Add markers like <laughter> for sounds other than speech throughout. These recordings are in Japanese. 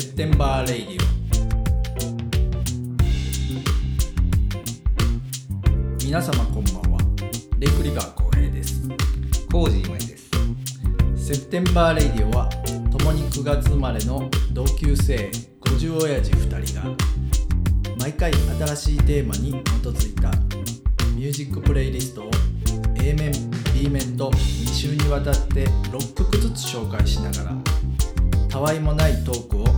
セプテンバーレイディオ。皆様こんばんは。レイクリバー浩平です。コージーです。セプテンバーレイディオは共に9月生まれの同級生50親父2人が毎回新しいテーマに基づいたミュージックプレイリストを A 面 B 面と2週にわたって6曲ずつ紹介しながらたわいもないトークを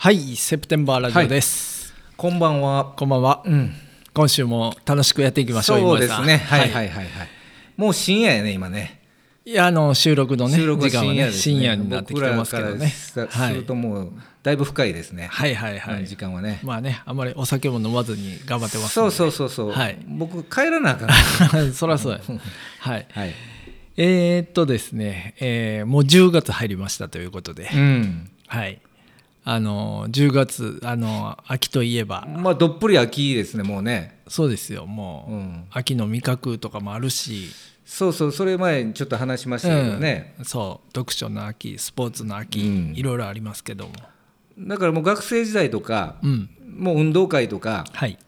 はいセプテンバーラジオです、こんばんは。こんばんは、うん。今週も楽しくやっていきましょうそうですね。はいはいはいはい。もう深夜やね、今ね。いやあの収録のね収録は時間はね深夜ですね。深夜になってきてますけどねすはいるともうだいぶ深いですね。はいはいはい、うん時間はね。まあねあんまりお酒も飲まずに頑張ってますそううそうそうそう。はい僕帰らなあかん。<laughs> そらそうやはいはい。えー、っとですね、えーもう10月入りましたということで、うん。はい。あの10月あの秋といえば。まあどっぷり秋ですね、もうね。そうですよもう、うん。秋の味覚とかもあるし、そうそう、それ前にちょっと話しましたけどね。うん。そう読書の秋スポーツの秋、うん。いろいろありますけども。だからもう学生時代とか、うん。もう運動会とか、はい。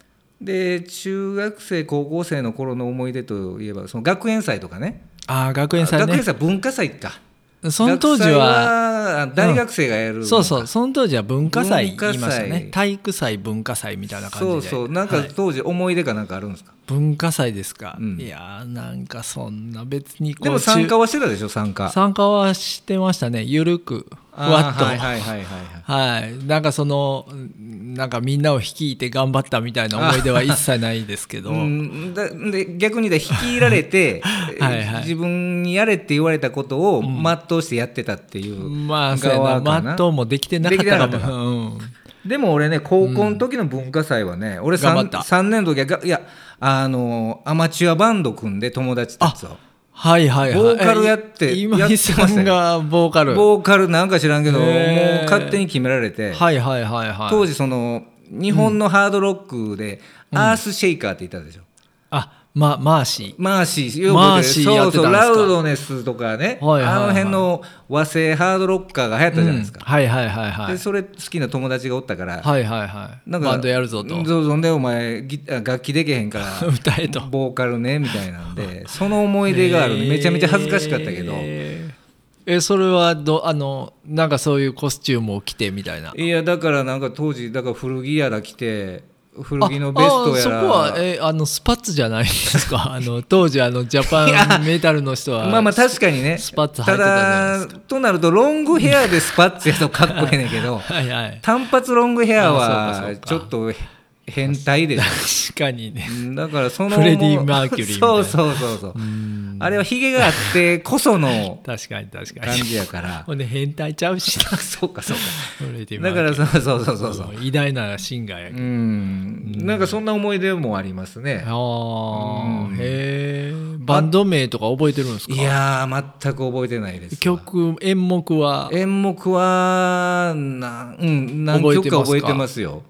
で中学生、高校生の頃の思い出といえば、その学園祭とかね、ああ学園祭ね。学園祭、文化祭か、その当時は大学生がやる。のか、そうそう。その当時は文化祭言いましたね。体育祭文化祭みたいな感じで。そうそう、なんかはい。当時、思い出かなんかあるんですか、文化祭ですか、うん。いやーなんかそんな別にでも参加中はしてたでしょ、参加。参加はしてましたね。ゆるく。ふわっと。はいはいはいはいはい。はい、なんかそのうんなんかみんなを率いて頑張ったみたいな思い出は <laughs> 一切ないですけど、うんだで逆に言うたら率いられてはいはい自分にやれって言われたことを全うしてやってたっていうまあそうやな。側かな。マットもできてなかったかも、うん、でも俺ね高校の時の文化祭はね、俺 3, 頑張った。3年の時はがいやあのアマチュアバンド組んで友達たちとはいはいはい。ボーカルやってえ今井さんがボーカル。ボーカルなんか知らんけどもう勝手に決められて、はいはいはいはい。当時その日本のハードロックで、アースシェイカーって言ったでしょ、あまマーシー。マーシー、よくそうそう、ラウドネスとかね、はいはいはい。あの辺の和製ハードロッカーが流行ったじゃないですか。うん。はいはいはいはい。で、それ好きな友達がおったから、はいはいはい。なんかバンドやるぞと。そうそう。で、お前、楽器できへんから、<laughs> 歌えと。ボーカルねみたいなんで、その思い出があるの、めちゃめちゃ恥ずかしかったけど、えーえそれはどあのなんかそういうコスチュームを着てみたいな。いや、だからなんか当時、だから古着やら着て、古着のベストやら、そこはえあのスパッツじゃないんですか？<laughs> あの当時あのジャパンメタルの人はまあまあ確かにね、スパッツ履いてたじゃないとなると、ロングヘアでスパッツやとかっこええねんけど、<laughs> はいはい。単発ロングヘアあはちょっと変態でし確かにね。ょだからそのフレディマーキュリーみたいな。<laughs> そうそうそうそう。あれはヒゲがあってこその <laughs> 確かに確か感にじやから。ほんで変態ちゃうしな。<laughs> そうかそうか。フレディマーキュリー。だからそうそうそうそう。そう偉大なシンガーやけうどん。なんかそんな思い出もありますね。ああうん。へえバンド名とか覚えてるんですか？いやー全く覚えてないです。わ曲演目は？演目はな、うん、何曲か？覚えてますよ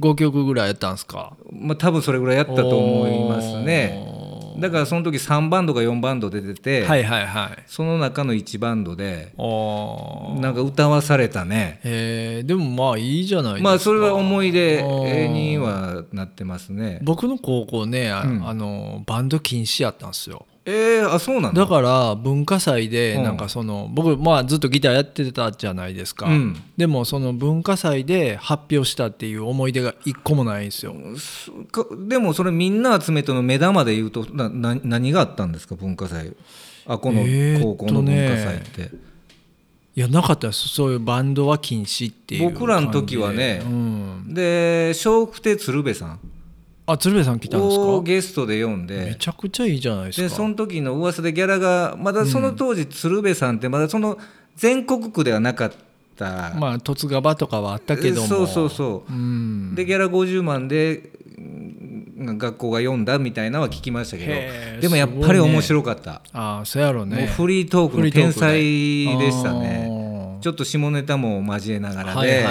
5曲ぐらいやったんですか？まあ、多分それぐらいやったと思いますね。だからその時3バンドか4バンド出てて、はいはいはい。その中の1バンドでなんか歌わされたね。へえでもまあいいじゃないですか。まあそれは思い出にはなってますね。僕の高校ねあ,、うん。あのバンド禁止やったんですよえー、あそうなんだ。だから文化祭でうん。なんかその、僕まあずっとギターやってたじゃないですか、うん。でもその文化祭で発表したっていう思い出が一個もないんですよ。でもそれみんな集めての目玉で言うとなな何があったんですか？文化祭。あこの高校の文化祭って、いやなかったです。そういうバンドは禁止っていう僕らの時はね。うん、で笑福亭鶴瓶さんあ鶴瓶さん来たんですをかゲストで呼んめでちゃくちゃいいじゃないですか。でその時の噂でギャラがまだその当時鶴瓶さんってまだその全国区ではなかった、まあ十津川とかはあったけども。そうそうそう。うん。でギャラ50万でうん学校が読んだみたいなのは聞きましたけど。でもやっぱり面白かった、ああそうやろうね。フリートークの天才でしたあねーちょっと下ネタも交えながらで、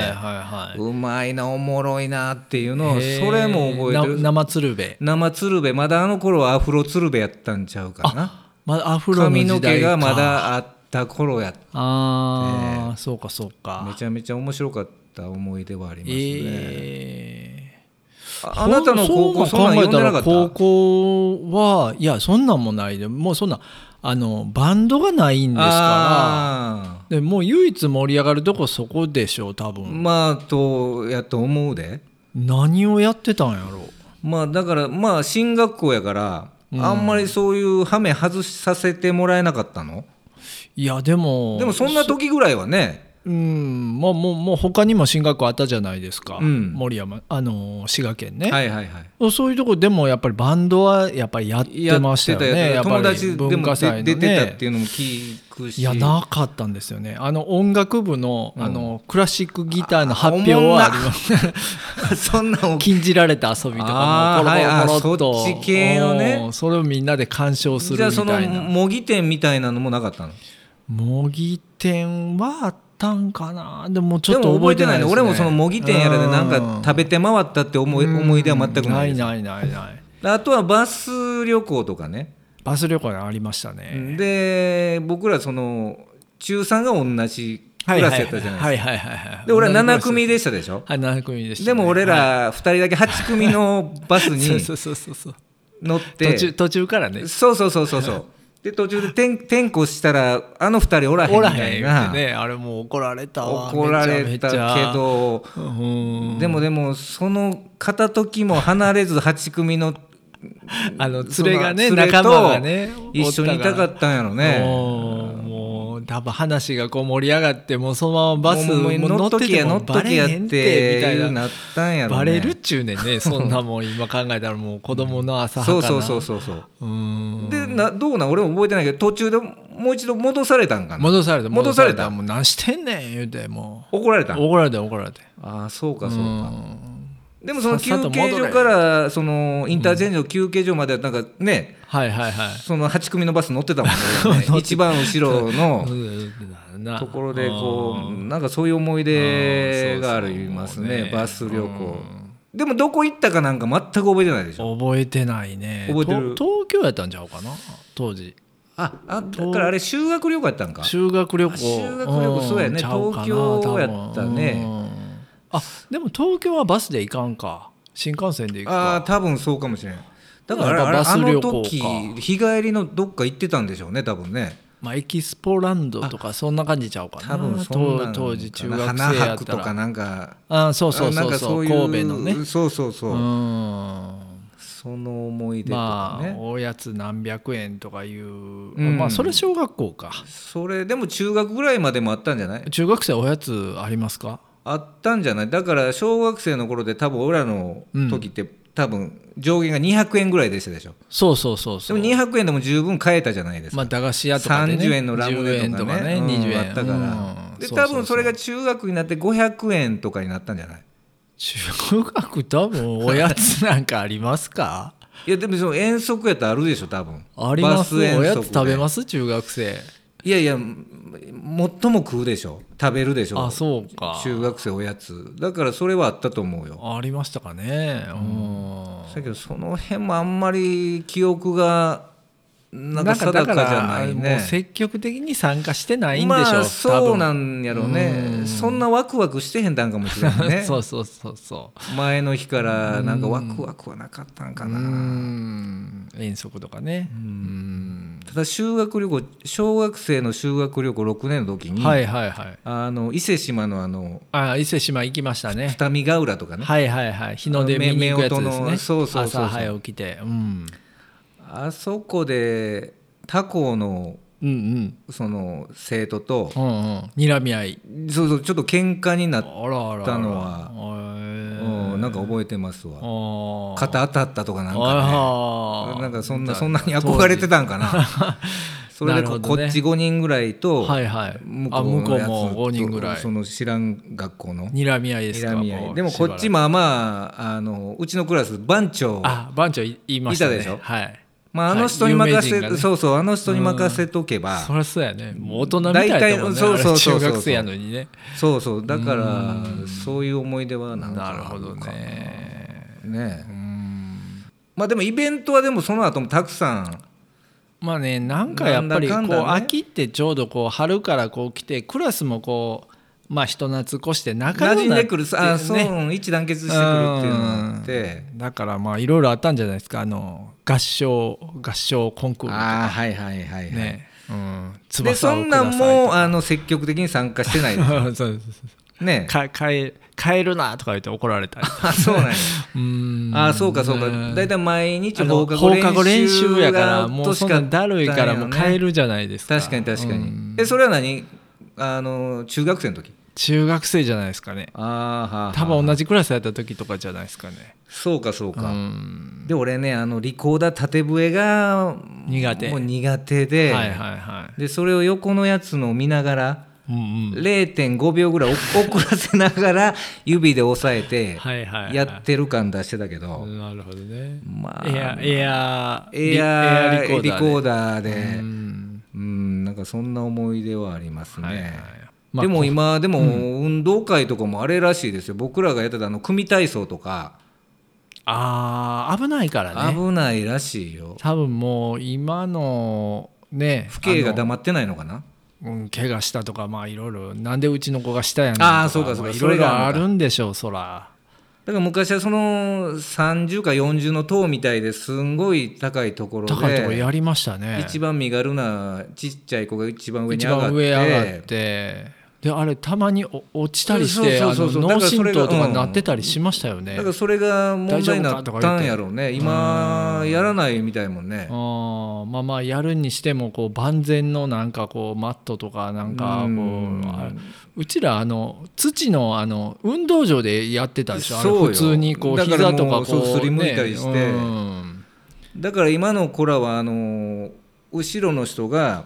うまいなおもろいなっていうのをそれも覚えてる。な生鶴瓶。生鶴瓶。まだあの頃はアフロ鶴瓶やったんちゃうかな。まだアフロの髪の時代か。毛がまだあった頃やああ、そうかそうか。めちゃめちゃ面白かった思い出はありますね、えああなたの高校そんなん読んでなかった？高校はいやそんなんもないで。もうそんなあのバンドがないんですあから。でもう唯一盛り上がるとこそこでしょう多ー分。まあとやと思うで。何をやってたんやろまあだからまあ進学校やから、あんまりそういうハメ外させてもらえなかったの？いやでもでもそんな時ぐらいはねうん。もうもうもう他にも進学校あったじゃないですか、うん。森山あの滋賀県ね、はいはいはい。そういうとこでもやっぱりバンドはやっぱりやってましたよね。やっぱり友達で文も化祭のね出てたっていうのも聞くしいやなかったんですよね。あの音楽部の,、うん。あのクラシックギターの発表はあります。<laughs> そんなん禁じられた遊びとかもポロポロポロっと、はいあそっち系のね。うんそれをみんなで鑑賞するみじゃあそのたいな模擬店みたいなのもなかったの？模擬店はあったんかな？でもちょっと覚えてないね、俺もその模擬店やらでなんか食べて回ったって思いうん思い出は全くないないないないない。あとはバス旅行とかね。バス旅行ありましたね、で僕らその中3が同じクラスやったじゃないですか。はいはいはい。はいで俺は7組でしたでしょ？はい7組でしたね、でも俺ら2人だけ8組のバスに乗って。途中途中からね。そうそうそうそうそうで途中で転 <laughs> 転校したらあの2人おらへんみたいな、ねあれもう怒られたわ。怒られたけど。うん。でもでもその片時も離れず <laughs> 8組のあの連れがね仲間がね一緒にいたかったんやろね多分話がこう盛り上がってもうそのままバスも乗っててもバレへんってみたいてななったんやろねバレるっちゅうねんねそんなもん今考えたらもう子供の浅はかな。そうそうそうそうそう。うん。でなどうなん？俺も覚えてないけど途中でもう一度戻されたんかな？戻された戻された。もう何してんねん言うても怒られたうん？怒られて怒られて。ああそうかそうか。うんでもその休憩所からそのインターチェンジの休憩所までなんかねはいはいはい。その8組のバス乗ってたもんね。<laughs> 一番後ろのな <laughs> ところでこううんなんかそういう思い出がありますね。バス旅行。でもどこ行ったかなんか全く覚えてないでしょ。覚えてないね。覚えてる。と東京やったんちゃうかな？当時。ああだからあれ修学旅行やったんか。修学旅行。あ修学旅行そうやね。東京やったねあでも東京はバスで行かんか。新幹線で行くああか多分そうかもしれないだからあバス旅行か。時日帰りのどっか行ってたんでしょうね多分ね。まあエキスポランドとかそんな感じちゃうかな。多分そ当当時中学花生や博とかなんか。あそうそうそうそうかそういう神戸のね。そうそうそう、うん。その思い出とまあかね、おやつ何百円とかいう、ん。まあそれ小学校か。それでも中学ぐらいまでもあったんじゃない？中学生おやつありますか？あったんじゃない？だから小学生の頃で多分俺らの時って、多分上限が200円ぐらいでしたでしょ？そうそうそうでもそう200円でも十分買えたじゃないですか、まあ駄菓子屋とかでね。30円のラムネとかね。10円とかねうん20円。あったから、うん。で多分それが中学になって500円とかになったんじゃない？中学多分おやつなんかありますか？<laughs> いやでもその遠足やったらあるでしょ多分。あります。おやつ食べます？中学生。いやいや最も食うでしょ食べるでしょ。あそうか。中学生おやつ。だからそれはあったと思うよ。ありましたかね。うん。だけどその辺もあんまり記憶がなんか定かじゃないもうね積極的に参加してないんでしょ、まあそうな多んやろうね。うん。そんなワクワクしてへんたんかもしれない分ね <laughs> そうそうそうそう。前の日からなんかワクワクはなかったんかうな、ん。遠足とかね。うんただ修学旅行小学生の修学旅行6年の時に、はいはいはい。あの伊勢志摩のあのあ伊勢志摩行きましたね。二見ヶ浦とかね、はいはいはい。日の出見に行くやつですね。そうそうそう。朝早起きて。うん。あそこで他校のうんうん。その生徒とうんうん。睨み合い。そうそうちょっと喧嘩になっあらあらたのはうんなんか覚えてますわ。肩肩当たったとかなんかね。なんかそんなそんなに憧れてたんかな。<laughs> それでこ,、なるほどねこっち5人ぐらいと、はいはい。向あ向こうやつも5人ぐらい。その知らん学校の。睨み合いですか？睨み合もいうでもこっちしばらまあまああのうちのクラス番長くあ番長い言いましたね。いたでしょ？はいまあ、あの人に任せ、はね。そうそうあの人に任せとけば、そりゃそうやね。もう大人みたいだもんねそうそうそ中学生やのにね。そうそう。だからそういう思い出はなんかな。るほどね。なねうん。まあでもイベントはでもその後もたくさん。まあねなんかやっぱりこう秋ってちょうどこう春からこう来てクラスもこうまあ人懐っこして仲馴良くなって。染んでくるあそうね一致団結してくるっていうのがあって。うん。だからまあいろいろあったんじゃないですか。あの合唱合唱コンクールとか。ああはいはいはいはい、ね、うん、で翼そんなんもあの積極的に参加してない <laughs> そうそうそうね。か帰帰るなとか言って怒られたりあそうなんや。うん。あそうかそうか。ね。大体毎日放課後後練練習習やからがもうそんなだるいからもう帰るじゃないですか。確かに確かに、うん。えそれは何？あの中学生の時？中学生じゃないですかね。あーはーはー多分同じクラスやった時とかじゃないですかね。そうかそうか、うん。で俺ねあのリコーダー縦笛が苦手。もう苦手で,、はいはいはい。でそれを横のやつのを見ながらうんうん。0.5秒ぐらいお遅らせながら指で押さえてやってる感出してたけど、なるほどね。まあエアエアエアリリコーダーで。うん。うんなんかそんな思い出はありますね、はいはいまあでも今でもうん。運動会とかもあれらしいですよ。僕らがやってたあの組体操とか。あー危ないからね。危ないらしいよ。多分もう今のね父兄が黙ってないのかな？うん、怪我したとかまあいろいろなんでうちの子がしたやんとあーそうかそうか。まあいろいろあるんでしょうそら。だから昔はその30か40の塔みたいですんごい高いところで高いところやりましたね。一番身軽なちっちゃい子が一番上に上がってであれたまにお落ちたりして脳震盪とだかなってたりしましたよね、だからそれが問題になったんやろうね。今やらないみたいもんね。あー。まあまあやるにしてもこう万全のなんかこうマットとかなんかこううちらあの土のあの運動場でやってたでしょ。普通にこう膝とかこうそうすりむいたりして。だから今の子らはあの後ろの人が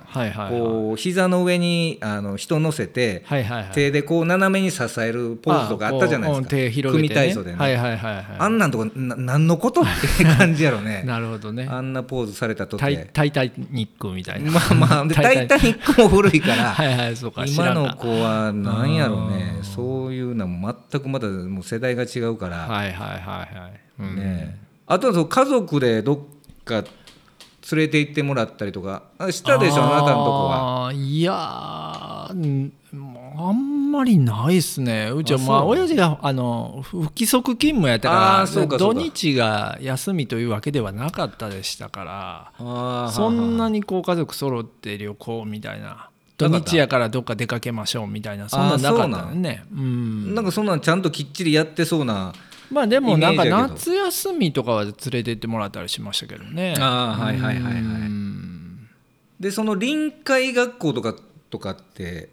こう膝の上にあの人乗せて手でこう斜めに支えるポーズとかあったじゃないですか。組体操でね。はいはいはいはいあんなんとこな何のことって感じやろね。<laughs> なるほどね。あんなポーズされたとタイてタイタニックみたいな。まあまあで <laughs> タイタニックも古いから。<laughs> はいはいそうか知今の子は何やろうね。うんそういうのも全くまだもう世代が違うから、はいはいはいねあとは家族でどっか連れて行ってもらったりとか。あしたでしょあなたのとこは。いやあんまりないっすね。うちはあまあ親父があの不規則勤務やったから土日が休みというわけではなかったでしたからそんはなにこう家族揃って旅行みたいな土日やからどっか出かけましょうみたいなそんなんなかったね。うん。なんかそんなんちゃんときっちりやってそうなまあでもなんか夏休みとかは連れて行ってもらったりしましたけどね。あーはいはいはいはい。うん。でその臨海学校とかとかって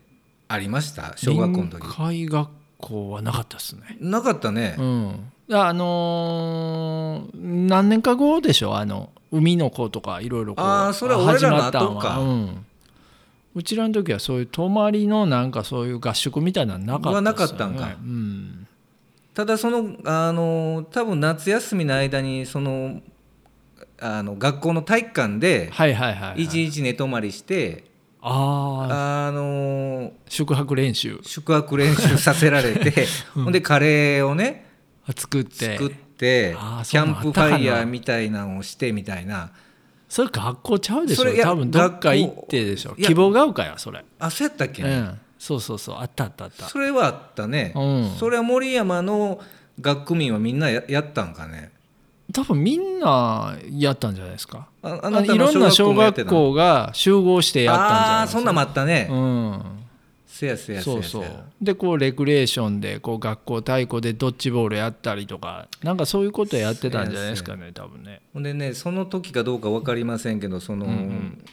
ありました？小学校の時。臨海学校はなかったですね。なかったね、うん、あのー何年か後でしょ？あの海の子とかいろいろあーそれは俺らの始まったんは。後かうん、うちらの時はそういう泊まりのなんかそういう合宿みたいなのなかったはなかですよねったんか。うん、ただそのあの多分夏休みの間にそのあの学校の体育館で一日寝泊まりして、あああの宿泊練習。宿泊練習させられて、<laughs> ほん。でカレーをね作って。作ってキャンプファイヤーみたいなのをしてみたいな。それ学校ちゃうでしょ多分どっか行ってでしょ希望が丘やそれ。あそうやったっけね、うんそうそうそうあったあったあった。それはあったね、うん。それは森山の学区民はみんなややったんかね。多分みんなやったんじゃないですか。あああないろんな小小学校が集合してやったんじゃないああーですか。そんなんもあったね、うん。せやせやせそうそう。でこうレクレーションでこう学校太鼓でドッジボールやったりとかなんかそういうことやってたんじゃないですかね多分ね。ほんでねその時かどうか分かりませんけどその、うんうん。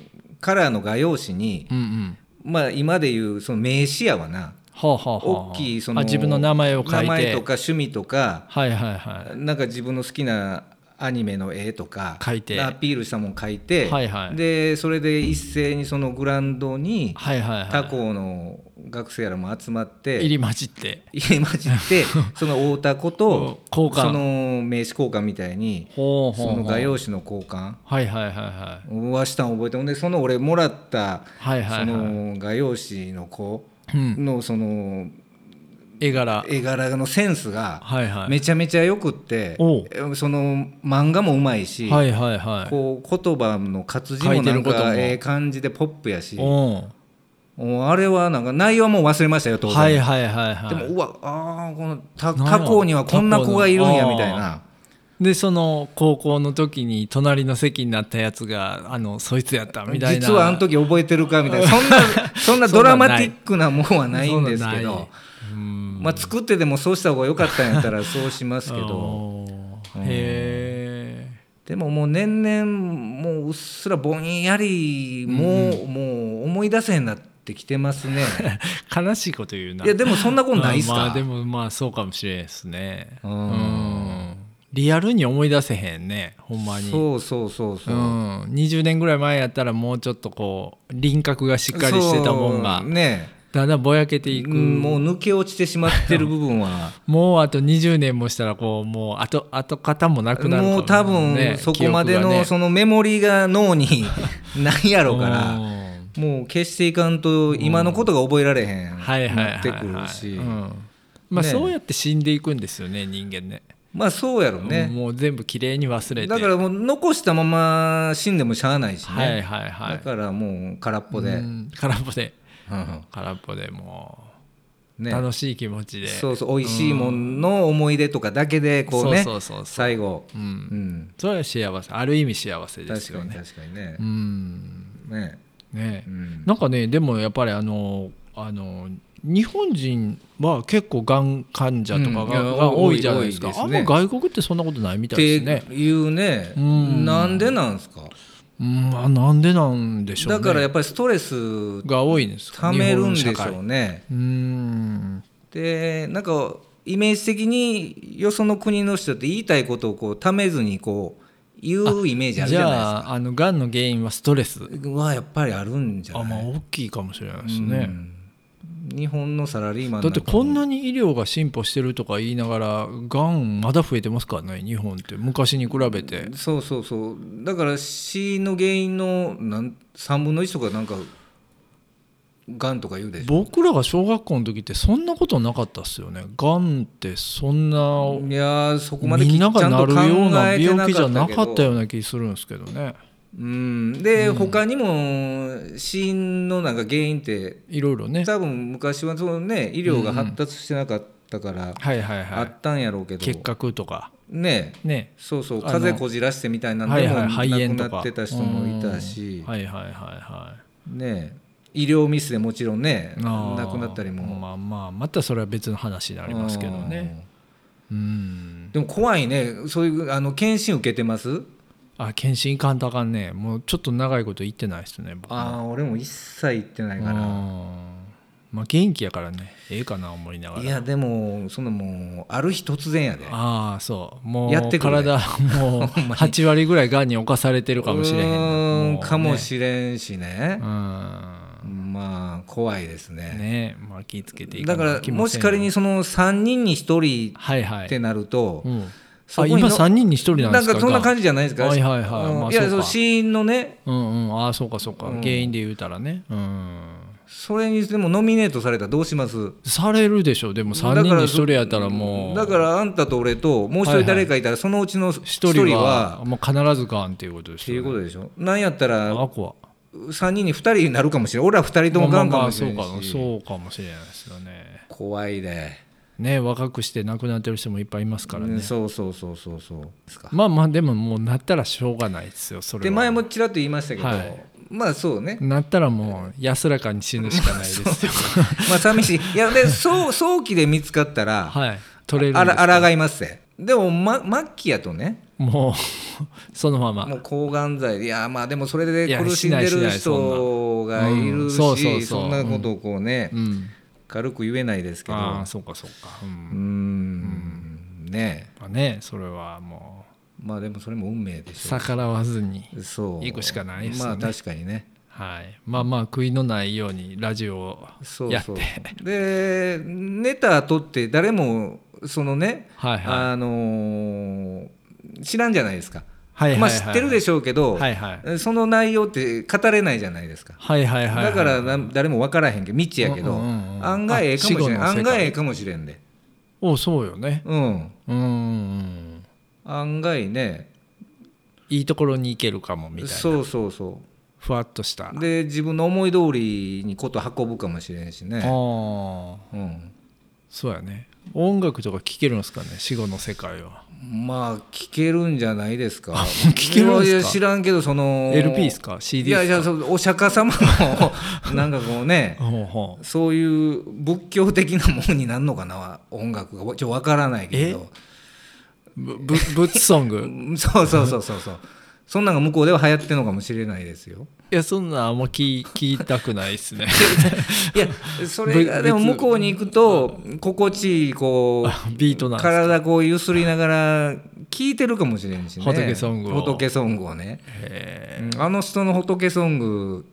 カラーの画用紙に、うんうんまあ今でいうその名刺やわな。はあはあはあ大きいそのあ自分の名前を書いて。名前とか趣味とかはいはいはい。なんか自分の好きなアニメの絵とか描いて。アピールしたもん描いて、はいはい。でそれで一斉にそのグラウンドにはいはいはい。他校の学生らも集まって入り混じって。入り混じって <laughs> その太田子と交換。その名刺交換みたいにそうの画用紙の交換。はいはいはいはいはしたん覚えてほんでその俺もらったはいはいはい。その画用紙の子うん。のその絵柄。絵柄のセンスがはいはい。めちゃめちゃよくっておう。えその漫画もうまいしはいはいはい。こう言葉の活字書もなんかええ感じでポップやしあれはなんか内容はもう忘れましたよ当然。はいはいはいはい。でもうわあーこの他校にはこんな子がいるんやみたいな。でその高校の時に隣の席になったやつがあのそいつやったみたいな。実はあの時覚えてるかみたいな。そんな <laughs> そんなドラマティックなもんはないんですけど。まあ作ってでもそうした方が良かったんやったらそうしますけど。うんへえでももう年々もううっすらぼん。やりもう、もう思い出せへんなってきてますね。<laughs> 悲しいこと言うな。いやでもそんなことないっすか、まあでもまあそうかもしれないですね。うん。うん。リアルに思い出せへんねほんまに。そうそうそうそう。う、ん、20年ぐらい前やったらもうちょっとこう輪郭がしっかりしてたもんがね。だんだんぼやけていく、うんもう抜け落ちてしまってる部分は。<laughs> もうあと20年もしたらこうもう後跡形もなくなるもう多分そこまでのそのメモリが脳に <laughs> ないやろうからもう消していかんと今のことが覚えられへんなってくるし。うん。まあ、ねそうやって死んでいくんですよね人間ね。まあそうやろね。もう全部きれいに忘れて。だからもう残したまま死んでもしゃあないしね、はいはいはい。だからもう空っぽで、うん。空っぽで。うん空っぽでもうね、楽しい気持ちで。そうそう美味しいもんの思い出とかだけでこうね、最後、うん。うん、それは幸せ。ある意味幸せです確かによね確かにね。う、ん。ね、ね。うん、なんかねでもやっぱりあのあの日本人は結構がん患者とかが,、多いじゃないですか。ね。あんま外国ってそんなことないみたっいですね。ていうね、うん。なんでなんですか？うんまあなんでなんでしょうね。だからやっぱりストレスが多いんです。かためるんでしょうね。うん。でなんかイメージ的によその国の人って言いたいことをこうためずにこう言うイメージあるじじゃないですゃああのがんの原因はストレス。かはやっぱりあるんじゃあまあない大きいかもしれないですね、うん。日本のサラリーマンだってこんななに医療が進歩してるとか言いながらがんまだ増えてますからね日本って。昔に比べて。そうそうそう。だから死の原因のなん3分の1とかなんかがんとか言うでしょ。僕らが小学校の時ってそんなことなかったっすよね。がんってそんないやーそこまできみんながなるような病気じゃかったけどなかったような気するんですけどね。うん。で、他にも死因のなんか原因っていろいろね。多分昔はそのね医療が発達してなかったからはいはいはい。あったんやろうけど、結核とか。ね。ね。そうそう。風邪こじらしてみたいなんはいはい。でも亡くなってた人もいたし。うん、はいはいはいはね医療ミスでもちろんね亡くなったりも、まあまあまたそれは別の話になりますけどね。うん。うん。でも怖いね。そういうあの検診受けてます？あ検診行かんとあかんね。もうちょっと長いこと行ってないですね僕。ああ俺も一切行ってないから。うん。まあ元気やからね。ええかな思いながら。いやでもそのもうある日突然やで。ああそう。もうやってくるね体もう <laughs> 8割ぐらいがんに侵されてるかもしれへんかもしれんしね。うんまあ怖いですね。ね。まあ気ぃつけていかだからもし仮にその3人に1人はいはい。ってなると、うん。あ今そこにの3人に1人なんですか？なんかそんな感じじゃないですか？はいはいはい。うん。いやまあそうか。その死因のね。うんうん。ああそうかそうか、うん。原因で言うたらね。うん。それにでもノミネートされたらどうします？されるでしょでも3人に1人やったらもう。だからあんたと俺ともう一人誰かいたらそのうちの1 1人人ははもう必ずがんっていうことでっていすよ、ね、うことでしょ？なんやったらあこは3人に2人になるかもしれない俺ら2人ともがんかもしれないそうか。もしれないですよね怖いで、ね若くして亡くなってる人もいっぱいいますからね、うんそうそうそうそうそうまあまあでももうなったらしょうがないですよそれで前もちらっと言いましたけど、はいまあそうねなったらもう安らかに死ぬしかないですよまあ寂しいいやでそう早期で見つかったらはい取れるあですから抗いますでも、ま、末期やとねもう <laughs> そのまま。もう抗がん剤いやまあでもそれで苦しんでる人がいるうん。そうそうしそんなことをこうね、うん。軽く言えないですけど。ああそうかそうか。ううん。んねまあねそれはもまあでもそれも運命でしょ逆らわずにうそう。行くしかないですよね。まあ確かにね。はい。まあまあ悔いのないようにラジオをやって。でネタ後って誰もそのね、はいはい。あのー知らんじゃないですか、はいはいはいまあ知ってるでしょうけど、はいはい。その内容って語れないじゃないですか。はいはいはいはい。だからな誰も分からへんけど未知やけど、うんうんうん。案外ええかもしれん。案外ええかもしれんで。おそうよね。うん。うん案外ね。いいところに行けるかもみたいな。そうそうそふわっとした。うで自分の思い通りにこと運ぶかもしれんしね、ああ。うん、そうやね。音楽とか聴けるんですかね死後の世界はまあ聞けるんじゃないですか。聞ける知らんけどその LP ですか？CD いやいですか？やそうお釈迦様のなんかこうね <laughs> そういう仏教的なものになるのかな？音楽が。ちょっとわからないけど。ぶぶブッツソング？う <laughs> んそうそうそうそうそう。そんなんが向こうでは流行ってるのかもしれないですよいやそんなんあんま聞聞きたくないですね。<laughs> いやそれがでも向こうに行くと心地いいこう <laughs> ビートなん体こうゆすりながら聴いてるかもしれんしね。仏ソングを仏ソングをねあの人の仏ソング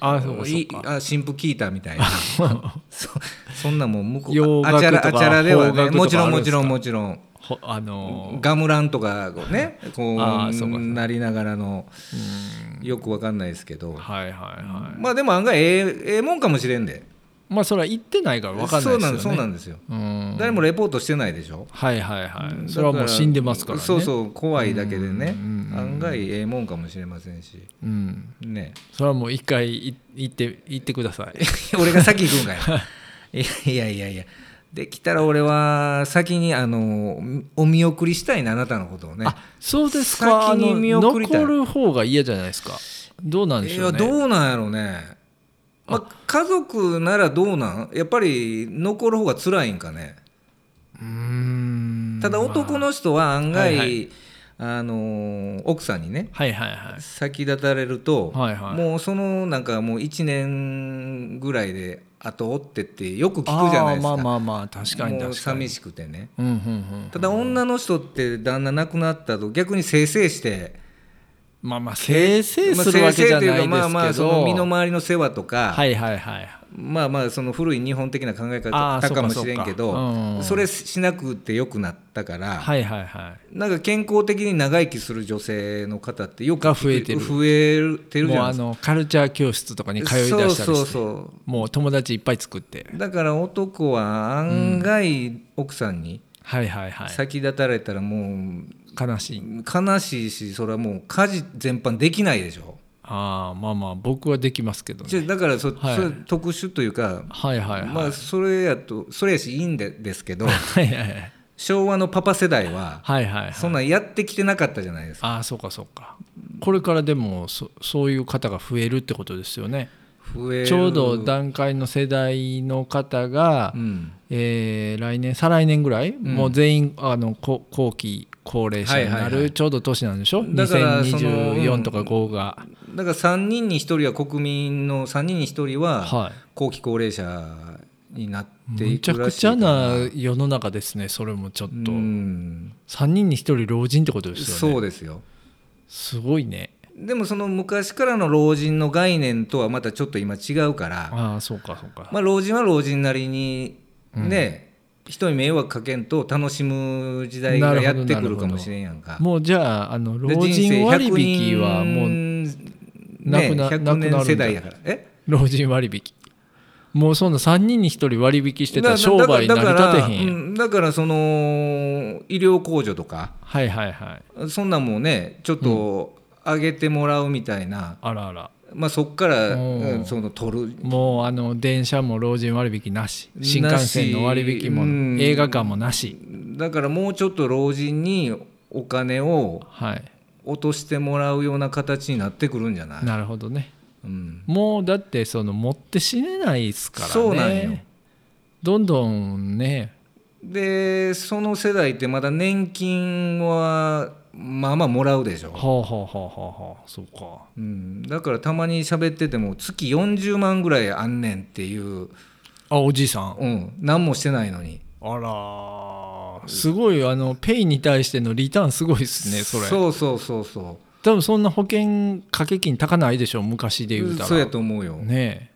あそういか。あ新婦聞いたみたいな。<laughs> そそんなもん向こ洋うあちゃらあちゃらではねもちろんもちろんもちろん。ほあのガムランとか <laughs> こうねこうなりながらのうん。よくわかんないですけど。はいはいはい。まあでも案外ええええもんかもしれんで。まあそれは言ってないから分かんないですよね。そうなんそうなんですよ。うん。誰もレポートしてないでしょ。はいはいはい。それはもう死んでますからね。そうそう怖いだけでね。案外ええもんかもしれませんし。うん。ね。それはもう一回い行って行ってください。<laughs> 俺が先行くんかい。<laughs> いやいやいやできたら俺は先にあのお見送りしたいなあなたのことをね。あそうですか。先に見送りたい。残る方が嫌じゃないですか。どうなんでいやしょうね。どうなんやろうね、まあ、家族ならどうなん？やっぱり残る方が辛いんかね。うーん。ただ男の人は案外、はいはい。あの奥さんにねはいはいはい。先立たれると、はいはい。もうそのなんかもう1年ぐらいで後追ってってよく聞くじゃないですか。まあまあまあ確かに確かに。寂しくてね。うんうんうんただ女の人って旦那亡くなったと逆にせいせいして。まあまあせいせいするわけじゃないですけど、まあまあまあその身の回りの世話とか、はいはいはいまあまあその古い日本的な考え方かもしれんけどそれしなくてよくなったから、はいはいはい。なんか健康的に長生きする女性の方ってよくが増えてる。増えてるじゃないですか。のカルチャー教室とかに通い出したりしてそうそうそもう友達いっぱい作って。うだから男は案外奥さんにはいはいはい。先立たれたらもう悲しい。悲しいしそれはもう家事全般できないでしょああまあまあ僕はできますけどね。じゃだからそ,、はい。それ特殊というか、はいはいはい、まあそれやとそれやしいいんでですけど <laughs> はいはいはい。昭和のパパ世代ははいはいはい。そんなんやってきてなかったじゃないですか。ああそうかそうか。これからでもそそういう方が増えるってことですよねちょうど段階の世代の方が、うん。えー来年再来年ぐらい、ん。もう全員あのこ後期高齢者になるちょうど年なんでしょ、だからその2024とか5が、だから3人に1人は国民の3人に1人はは後期高齢者になってい、くくらしいからちゃな世の中ですねそれもちょっと、うん。3人に1人老人ってことですよね。そうですよ。すごいねでもその昔からの老人の概念とはまたちょっと今違うから、ああそうかそうか、まあ、老人は老人なりにね、人に迷惑かけんと楽しむ時代がやってくるかもしれんやんか。もうじゃああので老人割引はもうね、なくな100なくなるんだ。年世代やから。え？老人割引。もうそんな3人に1人割引してたらだ商売成り立てへんだからその医療控除とかはいはいはい。そんなんもねちょっと上げてもらうみたいな、あらあら。まあ、そこから、う。んうんその取る。もうあの電車も老人割引なし。新幹線の割引もうん。映画館もなし。だからもうちょっと老人にお金をはい。落としてもらうような形になってくるんじゃない、なるほどね。うん、もうだってその持って死ねないですからね。そうなんよ。どんどんねでその世代ってまだ年金はまあまあもらうでしょ、ほうほうほうほうほうそうか。うん、だからたまに喋ってても月40万ぐらいあんねんっていう、あおじいさん。うん、何もしてないのに。あらすごいあのペイに対してのリターンすごいですねそれ。そうそうそうそ多分そんな保険掛け金高ないでしょ昔で言うたら。そうやと思うよ、ね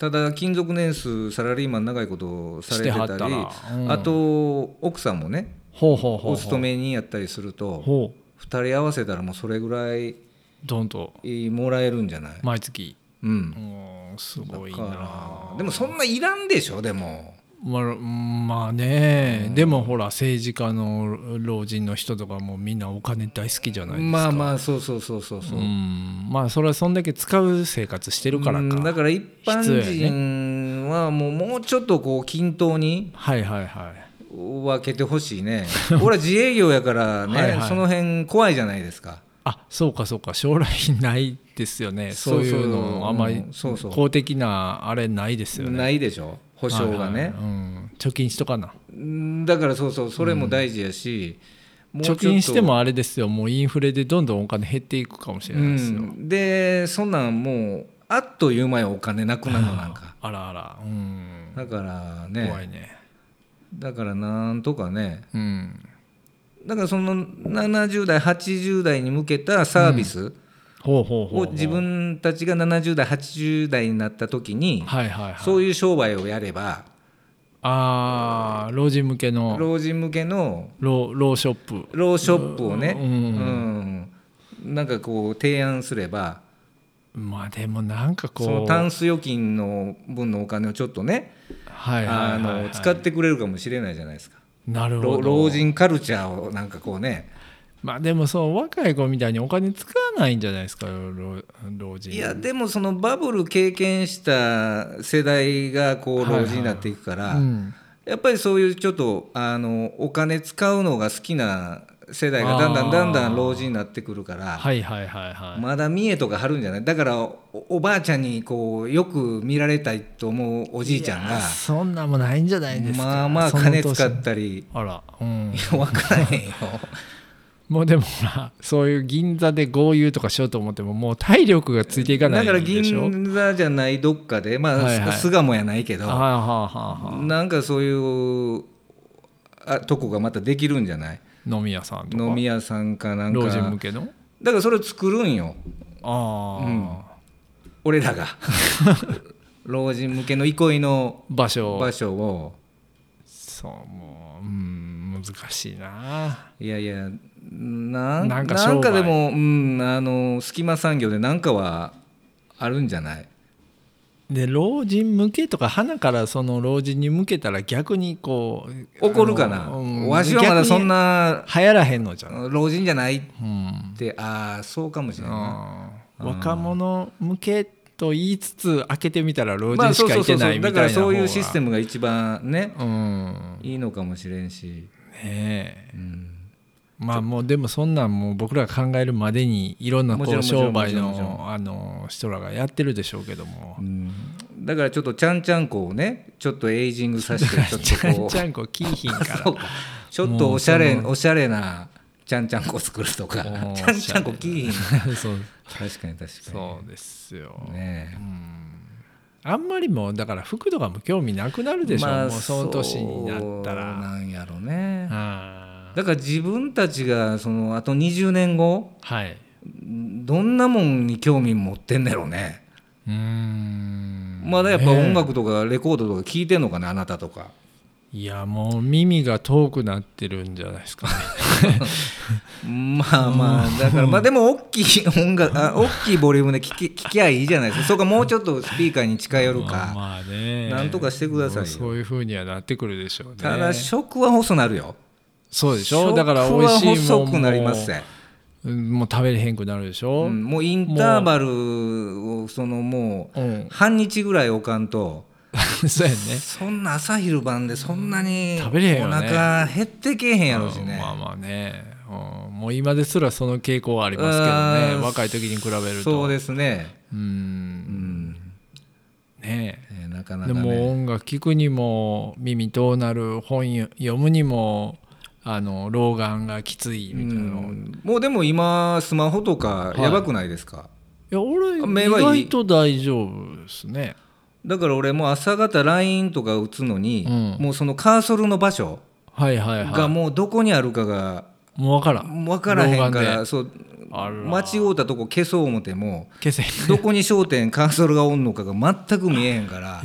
ただ勤続年数サラリーマン長いことされてたりうん。あと奥さんもねほうほうほうほう。お勤めにやったりするとほう2人合わせたらもうそれぐらいどんと。もらえるんじゃない、毎月。うん。うんすごいな。らでもそんないらんでしょでもまあ、まあね、でもほら政治家の老人の人とかもみんなお金大好きじゃないですか。まあまあそうそうそうそうそう、うん。まあそれはそんだけ使う生活してるからか、うん。だから一般人はもうもうちょっとこう均等にはいはいはい。分けてほしいね。<laughs> 俺は自営業やからねはいはい。その辺怖いじゃないですか。あそうかそうか。将来ないですよね。そういうのあんまりうん。そうそう。公的なあれないですよね。ないでしょ保証がね、うん、貯金しとかな。うんだからそうそうそれも大事やし、もうちょっと。貯金してもあれですよ。もうインフレでどんどんお金減っていくかもしれうないですよ、ん、でそんなんもうあっという間にお金なくなるのなんか。あらあら。うん。だからね。怖いね。だからなんとかね。うん。だからその70代80代に向けたサービス。ほうほうほうほうを自分たちが70代80代になった時にはいはいはい。そういう商売をやればああ老人向けの。老人向けのローローショップ。ローショップをねうん。うん。なんかこう提案すればまあでもなんかこう。そのタンス預金の分のお金をちょっとね使ってくれるかもしれないじゃないですか。なるほど。老老人カルチャーをなんかこうねまあでもそう若い子みたいにお金使わないんじゃないですか？老老人。いやでもそのバブル経験した世代がこうはいはい。老人になっていくから、うん。やっぱりそういうちょっとあのお金使うのが好きな世代がだんだんだんだん老人になってくるから、はいはいはいはい、まだ見栄とか張るんじゃない？だからおおばあちゃんにこうよく見られたいと思うおじいちゃんがそんなんもないんじゃないですか。まあまあ金年使ったり。あらうん。いや分からへんよもうでもほらそういう銀座で豪遊とかしようと思ってももう体力がついていかないだから銀座じゃないどっかでまあ、はいはい。巣鴨やないけど、はいはいなんかそういうあとこがまたできるんじゃない？飲み屋さんとか？飲み屋さんかなんか。老人向けの？だからそれを作るんよ。ああ、うん。俺らが。<laughs> 老人向けの憩いの場所場所を。そうもううん難しいな。いやいやなんなんかなんかでも、うん、あの隙間産業でなんかはあるんじゃない？で老人向けとか花からその老人に向けたら逆にこう怒るかな、うんわしはまだそんな流行らへんのじゃん、老人じゃないっうん。てああそうかもしれな。い若者向けと言いつつ開けてみたら老まあ人しかいてないみたいなだからそういうシステムが一番ねうん。いいのかもしれんし、ねえ。うんまあもうでもそんなんもう僕らが考えるまでにいろんなこう商売のあの人らがやってるでしょうけども。うんだからちょっとちゃんちゃんこをねちょっとエイジングさせてちょちゃっとこう。んちゃんこキーヒンか。らちょっとおしゃれおしゃれなちゃんちゃんこ作るとか。ちゃんちゃんこキーヒンそう。確かに確かに。そうですよ、ねあんまりもうだから服とかも興味なくなるでしょ、まあもうその年になったら。なんやろね。あだから自分たちがそのあと20年後ーはい。どんなもんに興味持ってんだろうね。うーん。まだやっぱね音楽とかレコードとか聞いてんのかなあなたとか。いやもう耳が遠くなってるんじゃないですかね。<laughs> まあまあだからまあでも大きい音楽あ大きいボリュームで聞き聞きゃいいじゃないですか。そうかもうちょっとスピーカーに近寄る <laughs> まあかまあね。なんとかしてくださいそういうふうにはなってくるでしょうね。ただ食は細なるよそうでしょ？だから美味しいもん細くなりますもねうん。もう食べれへんくなるでしょ、うんもうインターバルをそのもううん。半日ぐらい置かんと。<laughs> そうやね。そんな朝昼晩でそんなに食べれへんよね。お腹減ってけえへんやろうしね、うんまあまあね、うんもう今ですらその傾向はありますけどうんね若い時に比べると。そうですね。ううん。ん、ねえ。ーなかなでかね。も音楽聴くにも耳遠なる本読むにもあの老眼がきついみたいなの、もうでも今スマホとかやばくないですか、や俺意目はいい。外と大丈夫ですね。だから俺もう朝方 LINE とか打つのに、うん。もうそのカーソルの場所はいはいはい。がもうどこにあるかがもう分からん。分からへんからそう間違うたとこ消そう思っても消せどこに焦点カーソルがおんのかが全く見えへんから <laughs>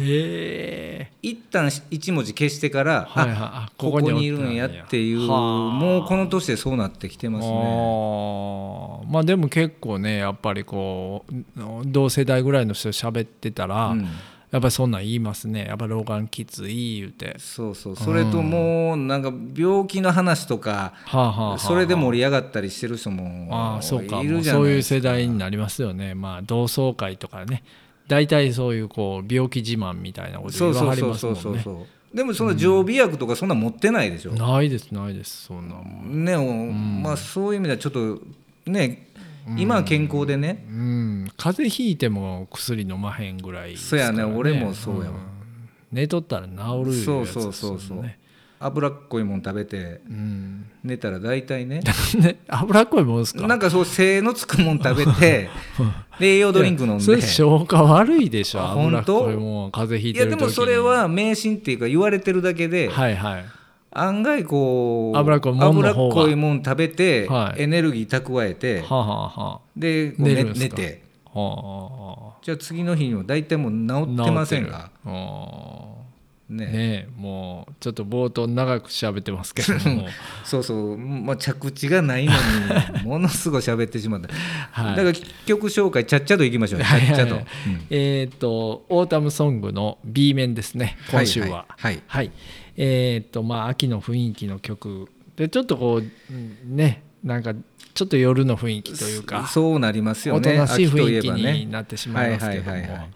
一旦一文字消してから、はいはい。ああここにいるんやっていうはあ。もうこの年でそうなってきてますね。まあでも結構ねやっぱりこう同世代ぐらいの人喋ってたら、うんやっぱりそんなん言いますね。やっぱ老眼きつい言うて。そうそう。それともうなんか病気の話とかそれで盛り上がったりしてる人もああそうか。いもうそういうるじゃないですか。世代になりますよね。まあ同窓会とかね。大体そういうこう病気自慢みたいなことそう言わはりそうそうそますもねうんそうそう。でもその常備薬とかそんな持ってないでしょ、ないですないです。そんなもん。ねおまあそういう意味ではちょっとね今は健康でね、うん。風邪ひいても薬飲まへんぐらいですそうやね。俺もそうやわ。ん。寝とったら治るね。そうそうそうそう。脂っこいもん食べてうん。寝たら大体ね。<laughs> ね脂っこいもんですか？なんかそう精のつくもん食べて <laughs> で栄養ドリンク飲んそれで消化悪いでしょ。あ脂っこい本当もん風邪ひいいてる時に。やでもそれは迷信っていうか言われてるだけで、はいはい案外こう脂っこいもんっこいもん食べて、はい。エネルギー蓄えて、はあ、はあはあ。で寝寝て。はあはあじゃあ次の日には大体もう治ってませんが。あーね。ねえもうちょっと冒頭長く喋ってますけども。そうそう、まあ、着地がないのにものすごい喋ってしまった、<laughs> はい。だから曲紹介ちゃっちゃといきましょう。ちゃっちゃと、はいはいはいえっ、とオータムソングの B 面ですね。今週は。はい。はい、えっ、とまあ秋の雰囲気の曲。でちょっとこううんねなんかちょっと夜の雰囲気というかそうなりますよおとねなしい雰囲気になってしまいますけども。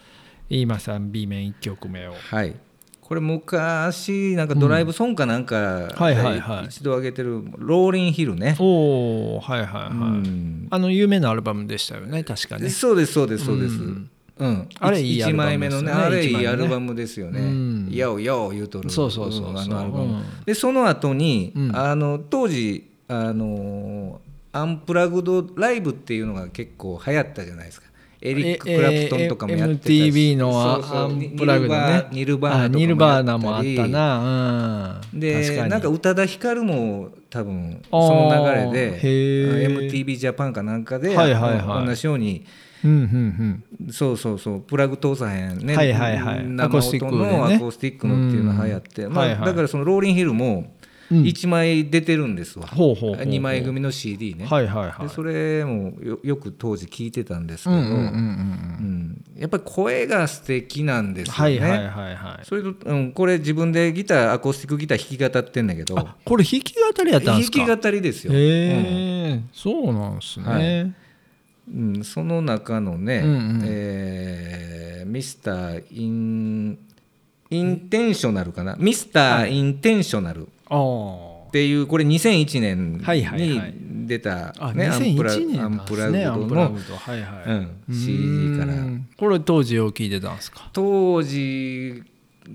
今さん B 面1曲目を。はい。これ昔なんかドライブソングかなんかはいはいはい。一度上げてる「ローリンヒルね」おおはいはいはい、うん。あの有名なアルバムでしたよね確かね。そうですそうですそうです。うんうん、あれいいア1ルバム枚目のねあれいいアルバムですよね。うん「ようよう」言うとる。そうそうそうあのアルバム。うん。でその後に、うん。あの当時あのアンプラグドライブっていうのが結構流行ったじゃないですか。エリック・クラプトンとかもやってたし、ええ MTV のアンプラグドね。ニルバーナあニルバーナもあったな。うん。で確かに。なんか宇多田ヒカルも多分その流れで MTV ジャパンかなんかで、はいはいはい。同じようにうんうんうん。そうそうそう。プラグ通さへんね、はいはいはい。生アコースティックでね。音のアコースティックのっていうのが流行って、まあはいはい。だからそのローリンヒルもうん。1枚出てるんですわ、ほうほうほうほう。2枚組の CD ね、はいはいはい。でそれもよよく当時聞いてたんですけど、うんうんうんうんうん。やっぱり声が素敵なんですよね、はいはいはいはい。それと、うん、これ自分でギターアコースティックギター弾き語ってんだけど。あこれ弾き語りやったんですか？弾き語りですよ、へえそうなんですね、はいうん、その中のね、うんうん。えーミスターインインテンショナルかな？ミスターインテンショナルっあていうこれ2001年はいはいはい。に出た、あ、ね、アンプラ2001年アンプラなんですねアグドのンプラグド。はいはい、うん、CD から。うん。これ当時よう聞いてたんですか？当時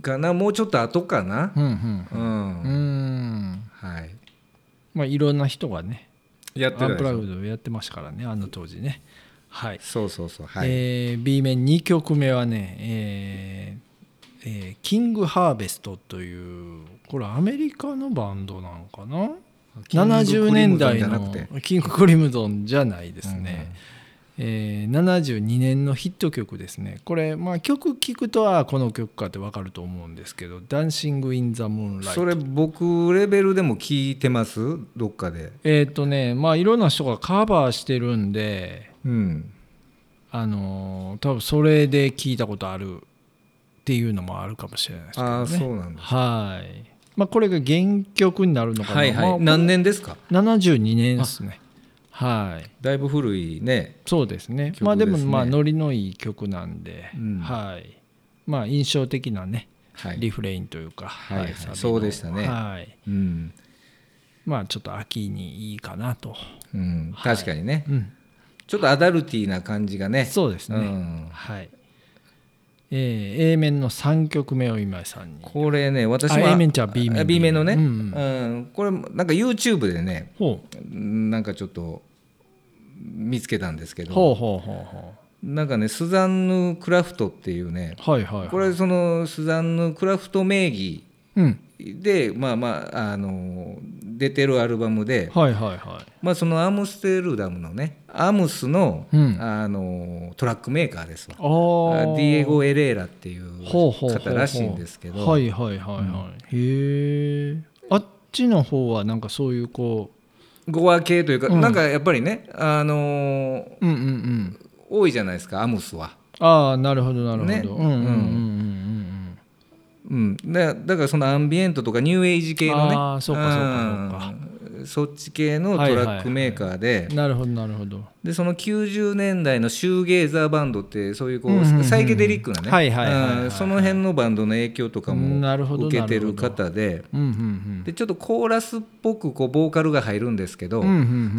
かな？もうちょっと後かな？うんうん。うん、うん。はい。まあいろんな人がねやってアンプラグドやってましたからねあの当時ね。はい、そうそうそう。はい、えー B 面2曲目はね、えーえーキングハーベストというこれアメリカのバンドなのかな？キング70年代のキングクリムゾンじゃないですね、えー72年のヒット曲ですね。これ、まあ、曲聴くとはこの曲かって分かると思うんですけど「 Dancing in the Moonlight」それ僕レベルでも聞いてます？どっかで。えっ、とねまあいろんな人がカバーしてるんでうん。あのー多分それで聞いたことあるっていうのもあるかもしれないですけどね。ああそうなんだ。はい。まあこれが原曲になるのかな、はいはい、まあ何年ですか？72年ですねはい。だいぶ古いね。そうですね。曲まあでもまあノリのいい曲なんで、うん。はい。まあ印象的なねはい。リフレインというか、はいはい。そうでしたね。はい。うん、まあちょっと秋にいいかなと、うん、はい。確かにね、うん、ちょっとアダルティーな感じがね。そうですね、うん。はいえー A 面の3曲目を今井さんに。これね私あも A 面ちゃう B 面あ B 面のね、ううん。んこれなんか YouTube でねほなんかちょっと見つけたんですけうどほうほうほうほなんかねスザンヌ・クラフトっていうねうはいはいはい。これそのスザンヌ・クラフト名義うんでまあまああの出てるアルバムで、はいはいはい。まあ、そのアムステルダムのねアムスの,、うん。あのトラックメーカーですわ。ディエゴ・エレーラっていう方らしいんですけど。はいはいはいはい、へえあっちの方はなんかそういうこゴア系というか、うん。なんかやっぱりね、あのうんうんうん。多いじゃないですかアムスは。ああなるほどなるほど、ね。うんうんうんうんうんうん、だだからそのアンビエントとかニューエイジ系のね。あーそうかそうかそうか。うん。そっち系のトラックメーカーで、うんなるほどなるほどでその90年代のシューゲーザーバンドってそういうこう、サイケデリックなね。その辺のバンドの影響とかも受けてる方で。でちょっとコーラスっぽくこうボーカルが入るんですけど、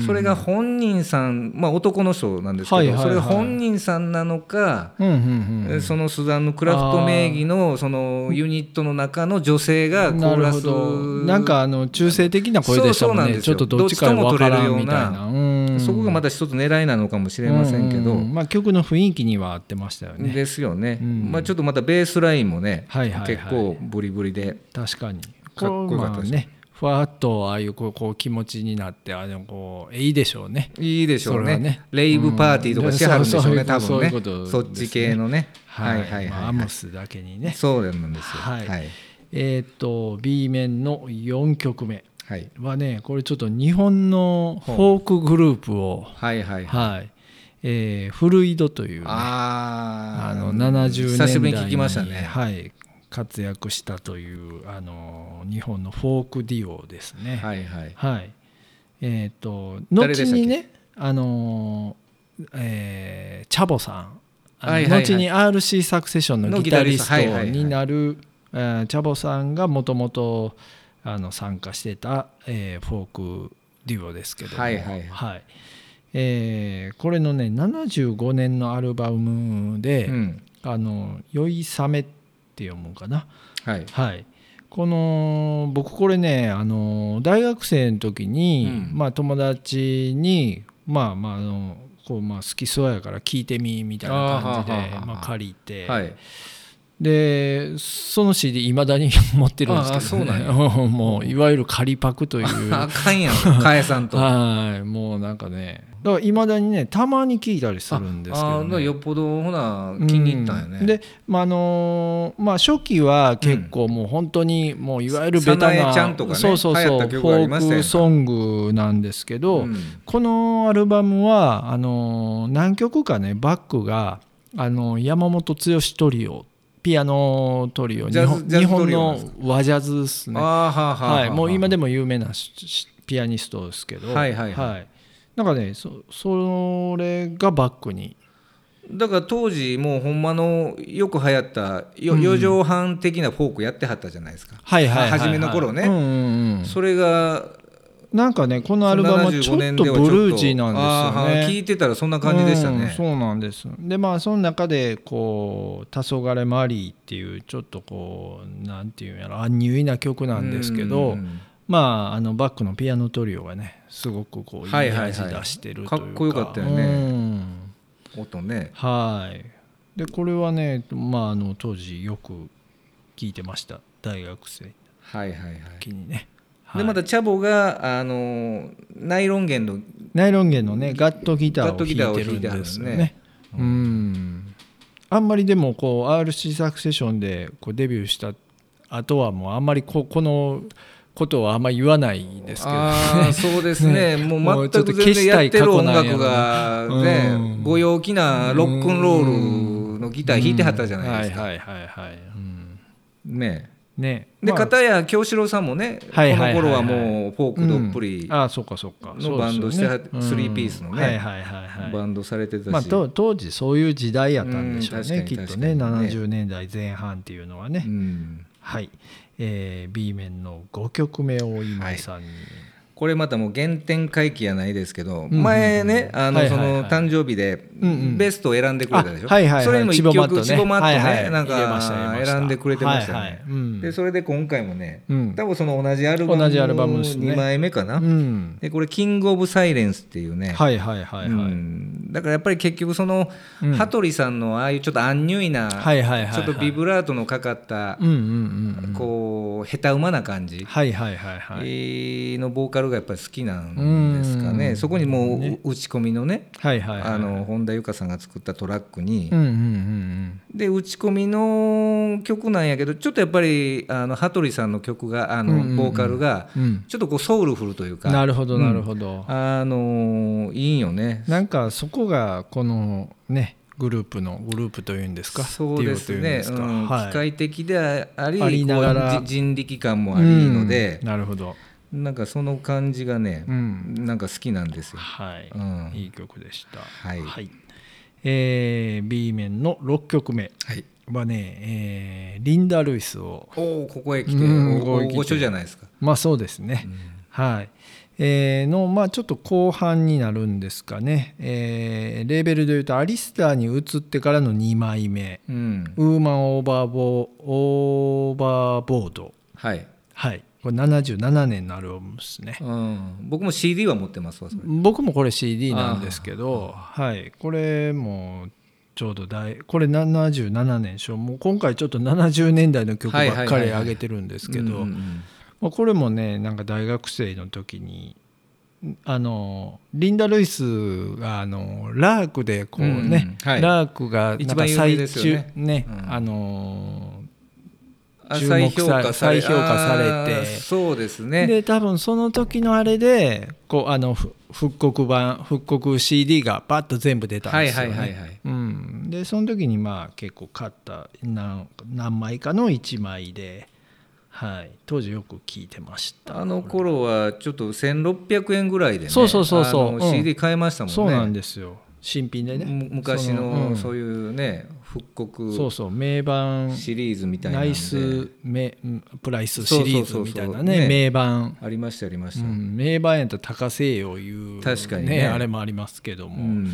それが本人さん、まあ、男の人なんですけど、それが本人さんなのか、そのスザンヌ・クラフト名義のそのユニットの中の女性がコーラスど。なんかあの中性的な声でしたもんそうそうなんですよ。ねちょっとどっちかわからんみたいな。どっちともうんそこがまた一つ狙いなのかもしれませんけど、ううまあ曲の雰囲気には合ってましたよね。ですよね、うん。まあ、ちょっとまたベースラインもね、はいはいはい。結構ブリブリで。確かに。かっこよかったです。ねふわっとああいうこうこう気持ちになってあのこういいでしょうね。いいでしょうね。ね。レイブパーティーとかしはるんでしょうね、うん。多分ね。そういうことそっち系のね。はい。はいはいはい、まあアムスだけにね。そうなんですよ。はい。はい、えっと B 面の4曲目。はいはねこれちょっと日本のフォークグループをはいはいはい。えーフルイドというねあー。あの70年代久しぶりに聞きましたね。はい、活躍したというあの日本のフォークデュオですね。はいはい。はい。えっ、と誰でしたっけ？後にねあのーえーチャボさん。はいはいはい。後に RC サクセションのギタリストのギタリスト。はいはいはいになるえーチャボさんがもともとあの参加してた、えーフォークデュオですけども。はいはいはい。えーこれのね75年のアルバムで「うん。あの酔いさめ」って読むんかな。はい。はい。この僕これねあの大学生の時に、うん。まあ、友達にまあまああのこうまあ好きそうやから聞いてみみたいな感じでまあ借りて、はいでその CD いまだに持ってるんですけど、ね、<laughs> もういわゆる仮パクという。<laughs> あかんやん返さんと。はいもうなんかね。だからいまだにねたまに聞いたりするんですけど、ね、よっぽどほな気に入ったんやね、うん。で、まああのーまあ、初期は結構もう本当にもういわゆるベタ早な、苗ちゃんとかねそうそうそう流行ったフォークソングなんですけど、うん。このアルバムはあのー何曲かねバックがあの山本剛トリオピアノトリオ日本日本の和ジャズですね。はい、もう今でも有名なピアニストですけど、はいはいはい。なんかねそそれがバックに。だから当時もうほんまのよく流行ったよ四畳半的なフォークやってはったじゃないですか、はいはいはいはい。初めの頃ね。うんうんうん。それがなんかねこのアルバムはちょっとブルージーなんですよね。ー聞いてたらそんな感じでしたね、うんそうなんです。でまあその中でこう「黄昏マリー」っていうちょっとこうなんていうんやろアンニュイな曲なんですけど、うんまああのバックのピアノトリオがねすごくこういいはいはい。はい味出してるというか、かっこよかったよね。うん。音ね。はい。でこれはねまああの当時よく聞いてました。大学生。のはいはいはい。時にね、はいでまたチャボがあのナイロン弦のナイロン弦のねガットギターを弾いてるんですよね。ね。うん。あんまりでもこう RC サクセションでこうデビューした後はもうあんまりここのことはあんまり言わないですけど。ああそうですね。も <laughs> もう全く全然やってる音楽がねろうん。ご陽気なロックンロールのギター弾いてはったじゃないですか、はいはいはいはい、うん。ねね。でまあ。片や京志郎さんもねこはいはいはいはい。の頃はもうフォークどっぷりうん。ああそうかそうか。のバンドしてはそうですよね。スリーピースのねバンドされてたし、まあ、と当時そういう時代やったんでしょううんね、きっとね確かに確かにね。70年代前半っていうのはね、うんはい、えー B 面の5曲目を今井さんに、これまたもう原点回帰やないですけど、前ねあのその誕生日でベストを選んでくれたでしょ、それにも一曲チボマットね、なんか選んでくれてましたね、でそれで今回もね、うん。多分その同じアルバム同じアルバムですね。2枚目かな、うん、でこれ「キング・オブ・サイレンス」っていうね、はいはいはいはい、うん。だからやっぱり結局その、うん。羽鳥さんのああいうちょっとアンニュイな、はいはいはいはい。ちょっとビブラートのかかった、ここう下手馬な感じ、はいはいはいはい、えーのボーカルがやっぱり好きなんですかねそこにもう、打ち込みのねあの本田由香さんが作ったトラックに、うんうんうんで打ち込みの曲なんやけどちょっとやっぱりあの羽鳥さんの曲があの、うんうんうんボーカルがちょっとこうソウルフルというかなるほどなるほど、あのいいよねなんかそこがこのねグループのグループというんですかそうですね、機械的でありありながら人力感もありのでうん、なるほど、なんかその感じがねう、ん、なんか好きなんですよ。はい、うん。いい曲でした。はい。えー B 面の6曲目。はい、はね、えーリンダ・ルイスをおおここへ来てうんここへ来て。大御所じゃないですか。まあそうですね、はい。えーのまあちょっと後半になるんですかね、えーレーベルでいうとアリスターに移ってからの2枚目。うん「ウーマンオーバーボーオーバーボード。はい、」はいこれ77年のアルバムですね。うん、僕も CD は持ってますわそれ。僕もこれ CD なんですけどはい。これもちょうど大これ77年でしょもう今回ちょっと70年代の曲ばっかり上げてるんですけどこれもねなんか大学生の時にあのリンダ・ルイスがあのラークでこうね、うんはい。ラークがなんか最中よね。ねうん。あの再評価され再評価されてそうですね。で多分その時のあれでこうあのふ復刻版復刻 CD がパッと全部出たんはいですよね。はいはいはい。うん、でその時にまあ結構買った何何枚かの1枚で、はい、当時よく聞いてましたあの頃はちょっと1600円ぐらいでねそうそうそうそう CD 買えましたもんね。そうなんですよ新品でね。む昔そのそういうね復刻そうそう。名盤シリーズみたいなナイスメうんプライスシリーズみたいなねね。名盤、ありましたありました、うん、名盤やったら高せよいう確かにね。あれもありますけども、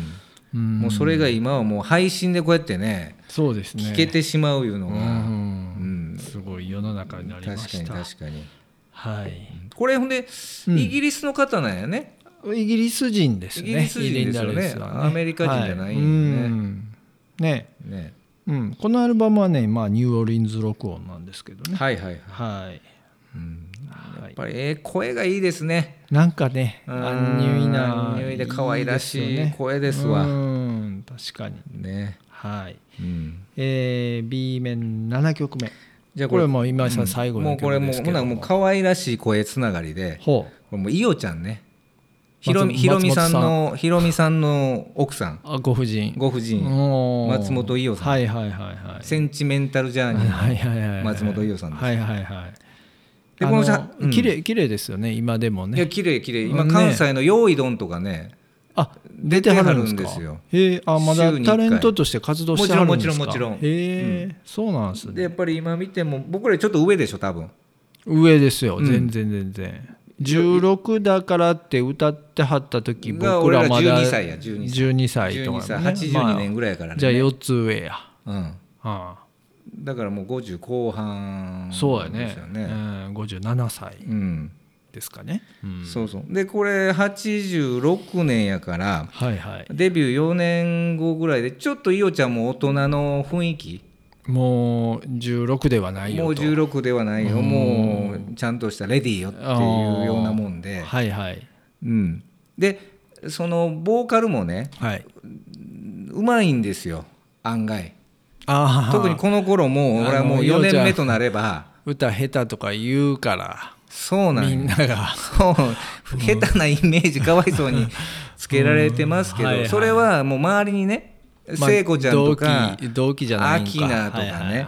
もうそれが今はもう配信でこうやってねそうですね。聞けてしまういうのうが、ん。すごい世の中になりま確かにした確かに。はい。これほんで、うん。イギリスの方なんやねイギリス人ですね。イギリス人ですよね。イリンダレスはアメリカ人じゃないよね。はうん。ね、ね。うん、このアルバムはね、まあ、ニューオーリンズ録音なんですけどね。はいはいはい、はい。うん、はい。やっぱりええ声がいいですね。なんかね、うん。アンニュイな。アンニュイで可愛らしい声ですわ。うん、確かに。ね、はい。うん、えー、B 面7曲目。じゃあこれもう今井さん最後のも。うこれもう曲ですけどほなもう可愛らしい声つながりで。ほう。これもういおちゃんねひろみ松ひろみさん松のひろみさんの奥さん。あ、ご婦人。ご婦人。松本伊代さん。はいはいはいはい。センチメンタルジャーニーはいはいはいはい。松本伊代さんです。はいはいはい。でこのさうん。あ綺麗綺麗ですよね今でもいやね綺麗綺麗。今ね。関西の用意どんとかねあ出てはるんですよ。へえあまだタレントとして活動してはるんですか？もちろんもちろんもちろん。へえそうなんですね。でやっぱり今見ても僕らちょっと上でしょ多分。上ですよ。うん。全然全然16だからって歌ってはった時僕らまだ12歳や12歳12歳と12歳かね82年ぐらいからね、まあじゃあ4つ上や。うん、あだからもう50後半あそうやね。ですよね。うん。57歳うん。ですかね。うん。そうそう。でこれ86年やからはいはい。デビュー4年後ぐらいでちょっと伊代ちゃんも大人の雰囲気もう16ではないよもうと16ではないよ。うん。もうちゃんとしたレディーよっていうようなもんで、はいはい。うん、でそのボーカルもねはい。うまいんですよ。案外。ああ特にこの頃もう俺はもう4あの伊代ちゃん。年目となれば。歌下手とか言うから。そうなんよみんなが。そう。下手なイメージかわいそうにつけられてますけど、それはもう周りにねまあ聖子ちゃんとか、同期同期じゃないアキナとかね。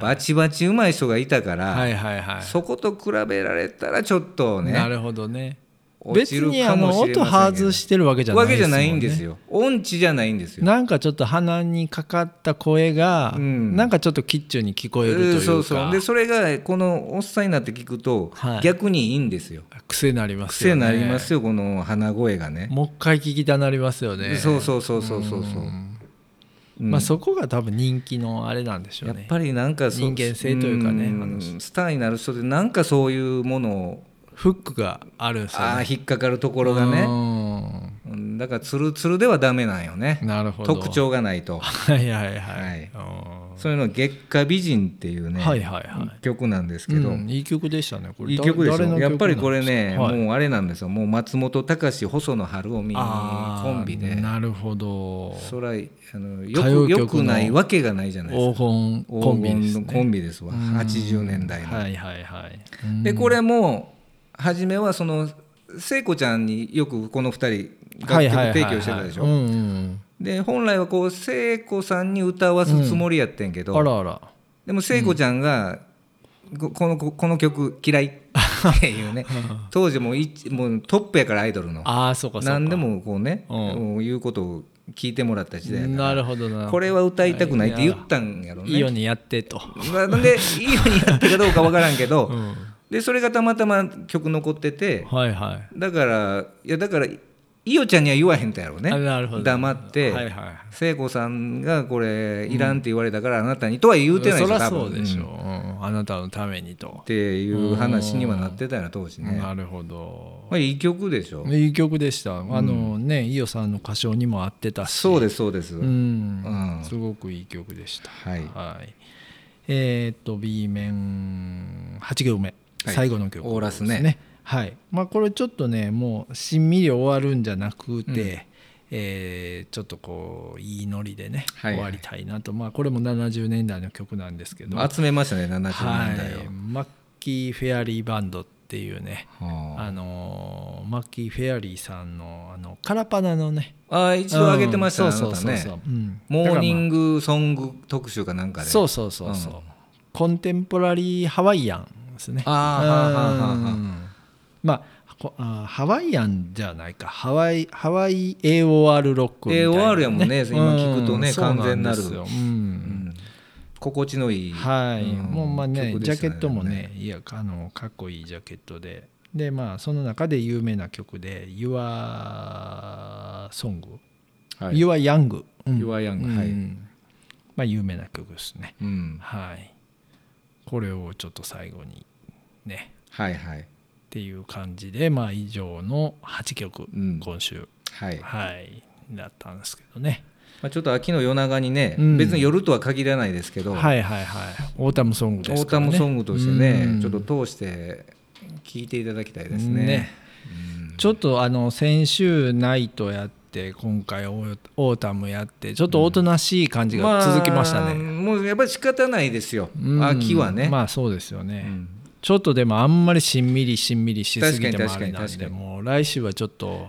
バチバチうまい人がいたから、はいはいはい。そこと比べられたらちょっとねなるほどね。落別にあの音外してるわけじゃないわけじゃないんですよ。音痴じゃないんですよ。なんかちょっと鼻にかかった声が、うん。なんかちょっとキッチュに聞こえるというか、そうそう。でそれがこのおっさんになって聞くと、はい。逆にいいんですよ。癖になりますよね。癖になりますよこの鼻声がね。もう一回聞きたなりますよね。そうそうそうそうそうそう、んうん。まあそこが多分人気のあれなんでしょうね。やっぱりなんかそ人間性というかねんあのスターになる人でなんかそういうものをフックがあるんですよね。ああ引っかかるところがね。ううんだからツルツルではダメなんよね。んなるほど。特徴がないと。<laughs> はいはいはい、はい。うんそれの「月下美人」っていうね、はいはいはい。曲なんですけど、うんいい曲でしたねこれ。いい曲でやっぱりこれね、はい。もうあれなんですよ。もう松本隆細野晴臣コンビで。なるほど。そらあのよくよくないわけがないじゃないですか。黄金コンビですね。コンビですわ。うん。80年代の、はいはいはい。うん。でこれも初めはその聖子ちゃんによくこの2人楽曲提供してたでしょ、で本来はこう聖子さんに歌わすつもりやってんけど、あらあら。でも聖子ちゃんが、ここのこの曲嫌いっていうね <laughs> 当時もういもうトップやからアイドルの。ああそうかそうか。何でもこうね、うん。もう言うことを聞いてもらった時代やから。なるほどな。これは歌いたくないって言ったんやろね。いいようにやってと、まあなんでいいようにやってるかどうかわからんけど、うん。でそれがたまたま曲残っててはいはい。だからいやだからいおちゃんには言わへんとやろうね。あなるほど。黙って、はいはい聖子さんがこれいらんって言われたからあなたにとは言うてないでしょそうでしょ。う、ん。うんあなたのためにと。っ、ていう話にはなってたよな当時ね、なるほど。まあ、いい曲でしょ、いい曲でした。あのね伊代さんの歌唱にも合ってたし。そうですそうです、うん。うん。すごくいい曲でした。はい。はい。えーっと B 面8行目、はい。最後の曲オーラスねはい。まあこれちょっとねもうしんみり終わるんじゃなくて、えーちょっとこういいノリでね、はいはい。終わりたいなと。まあこれも70年代の曲なんですけど。集めましたね70年代を、はい、マッキー・フェアリーバンドっていうねはあ。のーマッキー・フェアリーさんのあのカラパナのね。ああ一度上げてましたね、うん。そうそうそうそう、うん。モーニンググソング特集かなんかで。そうそうそうそう、うん。コンテンポラリーハワイアンですね。あーはあはあはあはあうんまあこあハワイアンじゃないか。ハワイハワイ AOR ロックみたいな、AOR やもんね。今聞くとねうん完全なる。うん。うん。心地のいい、はい、うん。もうまあね曲でしたジャケットもね。いやあのかっこいいジャケットで。でまあその中で有名な曲で「Your Song」はい。Your Young」うん。Your Young うん。はい。まあ有名な曲ですね。うん、はい。これをちょっと最後にね。はいはいっていう感じでまあ以上の8曲、うん。今週。はい、はいだったんですけどね。まあ、ちょっと秋の夜長にね、うん。別に夜とは限らないですけど、はいはいはい。オータムソングオーですからね。タムソングとしてね、うん。ちょっと通して聴いていただきたいですね。ね。ちょっとあの先週ナイトやって今回オーオータムやってちょっとおとなしい感じが続きましたあね、もうやっぱり仕方ないですよ、うん。秋はね。まあそうですよね、うんちょっとでもあんまりしんみりしんみりしすぎてもあれなんでもう来週はちょっと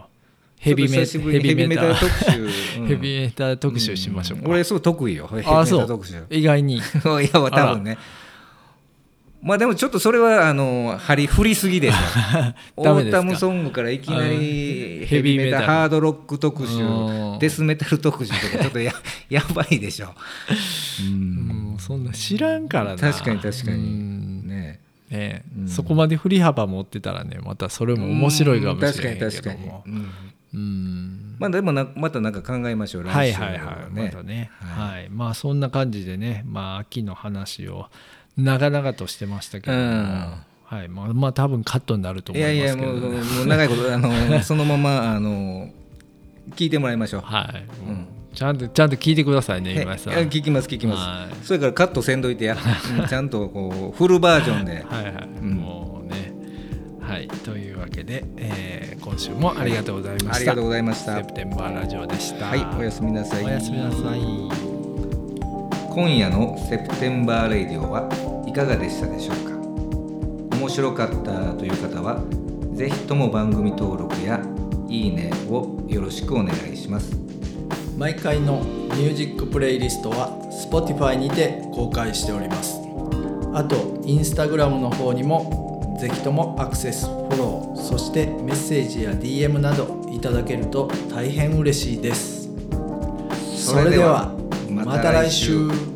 ヘビメヘビメタ特集、うん。ヘビメタ特集しましょうか、俺すごい得意よ。ヘビメタ特集。意外に。<laughs> いや多分ね。まあでもちょっとそれはあの張り振りすぎでしょ。<laughs> オータムソングからいきなりあヘヘビーメタ。ハードロック特集。うん。デスメタル特集とかちょっとややばいでしょ、うんうん。そんな知らんからな。確かに確かに。うんね。ねうん。そこまで振り幅持ってたらねまたそれも面白いかもしれないけども。うん確かに確かに、うん。うん。まあでもなまたなんか考えましょうはい来週はいはい、またね、ははい、まあそんな感じでね、まあ秋の話を長々としてましたけども、うん。はい、まあまあ多分カットになるとい思いまやいやもうすけどね、もう長いことあのそのままあの聞いてもらいましょう。はい、うんちゃんとちゃんと聞いてくださいね今井さん。いや聞きます聞きます、はい。それからカットせんどいてや、<laughs> うんちゃんとこうフルバージョンで。<laughs> はいはい、うん。もうね。はい、というわけで、えー今週もありがとうございました。ありがとうございました。セプテンバーラジオでした。はいおやすみなさい。おやすみなさい。今夜のセプテンバーレイディオはいかがでしたでしょうか？面白かったという方はぜひとも番組登録やいいねをよろしくお願いします毎回のミュージックプレイリストは Spotify にて公開しております。あと Instagram の方にもぜひともアクセスフォローそしてメッセージや DM などいただけると大変嬉しいです。それではまた来週